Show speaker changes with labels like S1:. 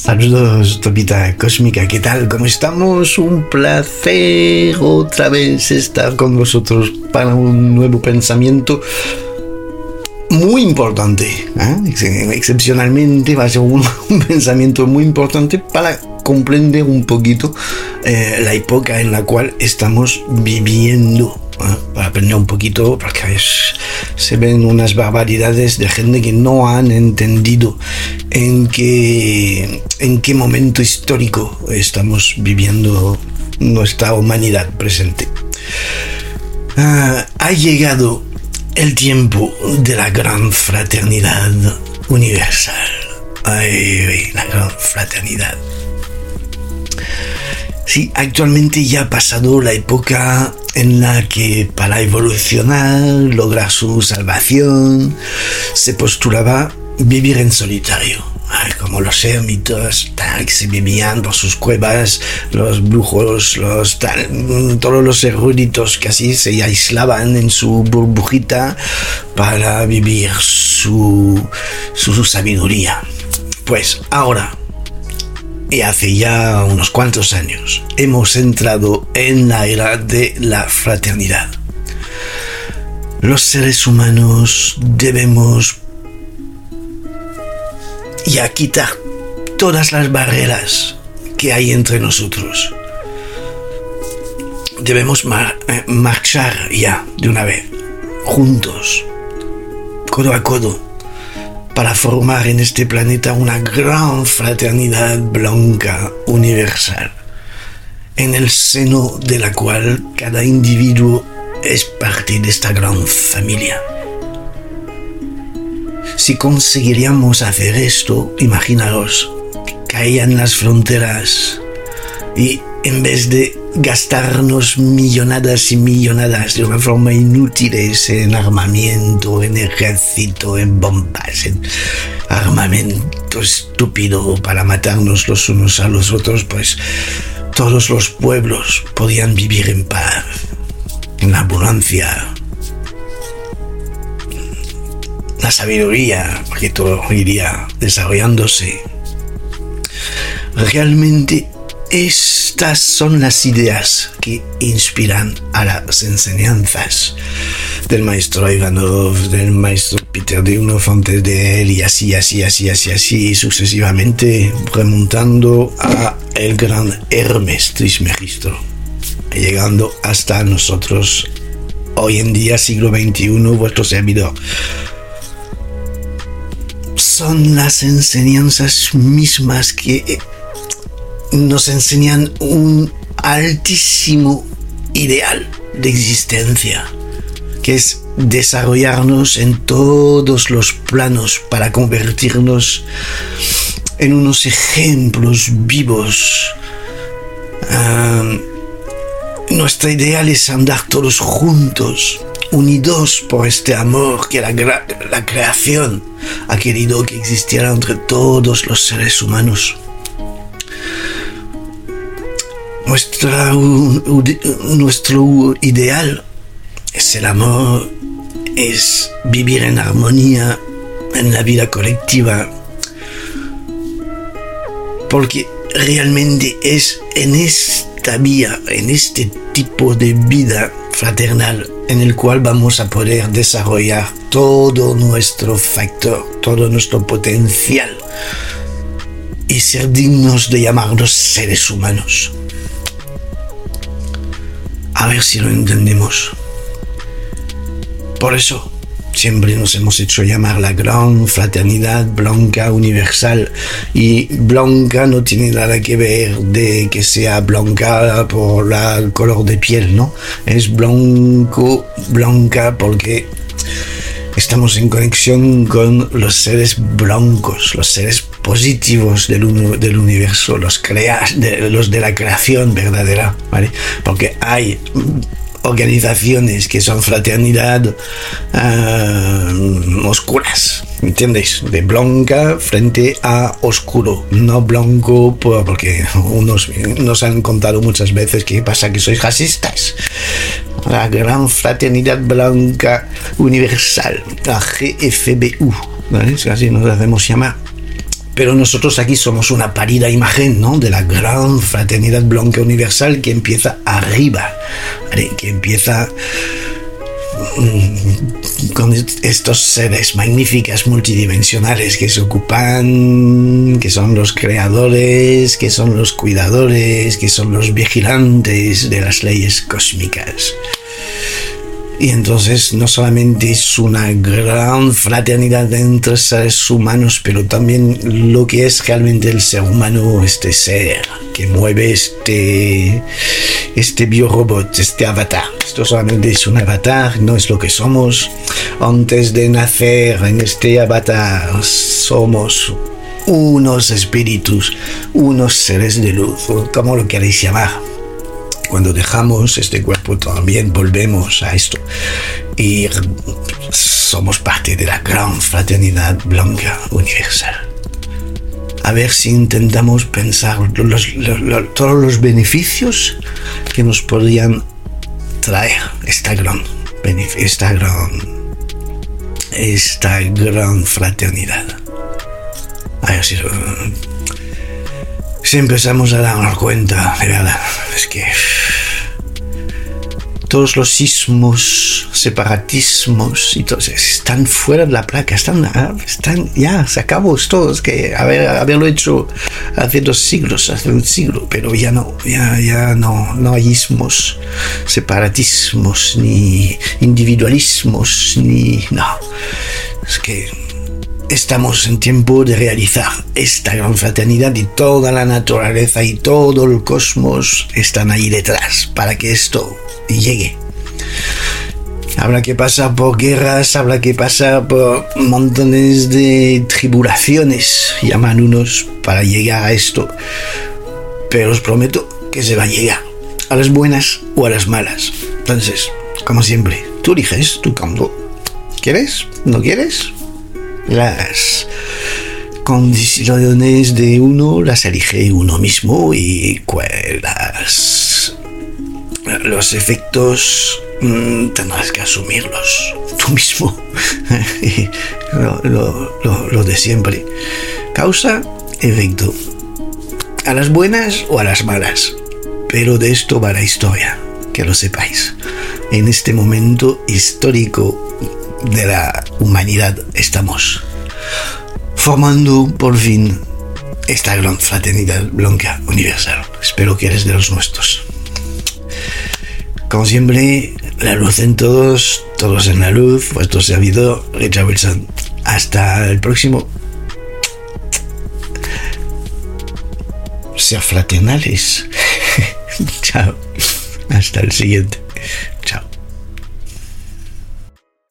S1: Saludos, Topita Cósmica, ¿qué tal? ¿Cómo estamos? Un placer otra vez estar con vosotros para un nuevo pensamiento muy importante. ¿eh? Excepcionalmente va a ser un, pensamiento muy importante para comprender un poquito eh, la época en la cual estamos viviendo. ¿eh? Para aprender un poquito, porque se ven unas barbaridades de gente que no han entendido en qué, en qué momento histórico estamos viviendo nuestra humanidad presente. Ah, ha llegado el tiempo de la gran fraternidad universal. Ay, la gran fraternidad. Sí, actualmente ya ha pasado la época en la que para evolucionar, lograr su salvación, se postulaba vivir en solitario. como los ermitas que se vivían por sus cuevas, los brujos, los todos los eruditos que así se aislaban en su burbujita para vivir su, su sabiduría. Pues ahora, y hace ya unos cuantos años, hemos entrado en la era de la fraternidad. Los seres humanos debemos y a quitar todas las barreras que hay entre nosotros. Debemos eh, marchar ya de una vez, juntos, codo a codo, para formar en este planeta una gran fraternidad blanca universal, en el seno de la cual cada individuo es parte de esta gran familia. Si conseguiríamos hacer esto, imaginaros, caían las fronteras y en vez de gastarnos millonadas y millonadas de una forma inútiles en armamento, en ejército, en bombas, en armamento estúpido para matarnos los unos a los otros, pues todos los pueblos podían vivir en paz, en abundancia, la sabiduría, porque todo iría desarrollándose. Realmente estas son las ideas que inspiran a las enseñanzas del maestro Ivanov, del maestro Peter de uno antes de él y así, así, así, así, así, sucesivamente, remontando a el gran Hermes Trismegisto, llegando hasta nosotros hoy en día, siglo XXI, vuestro servidor. Son las enseñanzas mismas que nos enseñan un altísimo ideal de existencia, que es desarrollarnos en todos los planos para convertirnos en unos ejemplos vivos. Nuestra ideal es andar todos juntos unidos por este amor que la creación ha querido que existiera entre todos los seres humanos. Nuestro ideal es el amor, es vivir en armonía en la vida colectiva, porque realmente es en esta vía, en este tipo de vida fraternal en el cual vamos a poder desarrollar todo nuestro factor, todo nuestro potencial y ser dignos de llamarnos seres humanos. A ver si lo entendemos. Por eso, siempre nos hemos hecho llamar la gran fraternidad blanca universal. Y blanca no tiene nada que ver de que sea blanca por la color de piel, ¿no? Es blanco, blanca porque estamos en conexión con los seres blancos, los seres positivos del, del universo, los, de, los de la creación verdadera, ¿vale? Porque hay organizaciones que son fraternidad uh, oscuras, ¿entiendes? De blanca frente a oscuro, no blanco porque unos nos han contado muchas veces que pasa que sois racistas. La gran fraternidad blanca universal, la GFBU, ¿vale? Así nos hacemos llamar Pero nosotros aquí somos una parida imagen ¿no? de la gran fraternidad blanca universal que empieza arriba, que empieza mm, con estos seres magníficos multidimensionales que se ocupan, que son los creadores, que son los cuidadores, que son los vigilantes de las leyes cósmicas. Y entonces no solamente es una gran fraternidad entre seres humanos, pero también lo que es realmente el ser humano, este ser que mueve este, este biorobot, este avatar. Esto solamente es un avatar, no es lo que somos. Antes de nacer en este avatar somos unos espíritus, unos seres de luz, como lo queréis llamar cuando dejamos este cuerpo también volvemos a esto y somos parte de la gran fraternidad blanca universal. A ver si intentamos pensar todos los beneficios que nos podrían traer esta gran, esta gran, esta gran fraternidad. A ver si, si empezamos a darnos cuenta, verdad, es que todos los sismos, separatismos y todo están fuera de la placa, están, ah, están ya, se acabó es que haber, haberlo hecho hace dos siglos, hace un siglo, pero ya no, ya, ya no, no hay ismos, separatismos, ni individualismos, ni, no, es que estamos en tiempo de realizar esta gran fraternidad y toda la naturaleza y todo el cosmos están ahí detrás para que esto llegue. Habrá que pasar por guerras, habrá que pasar por montones de tribulaciones, llaman unos, para llegar a esto. Pero os prometo que se va a llegar, a las buenas o a las malas. Entonces, como siempre, tú eliges tu campo. ¿Quieres? ¿No quieres? Las condiciones de uno las elige uno mismo y las los efectos mm, tendrás que asumirlos tú mismo. lo, de siempre. Causa, efecto. A las buenas o a las malas. Pero de esto va la historia, que lo sepáis. En este momento histórico de la humanidad estamos formando por fin esta gran fraternidad blanca universal. Espero que eres de los nuestros. Como siempre, la luz en todos, todos en la luz, vuestro servidor, Richard Wilson. Hasta el próximo. Ser fraternales. Chao. Hasta el siguiente.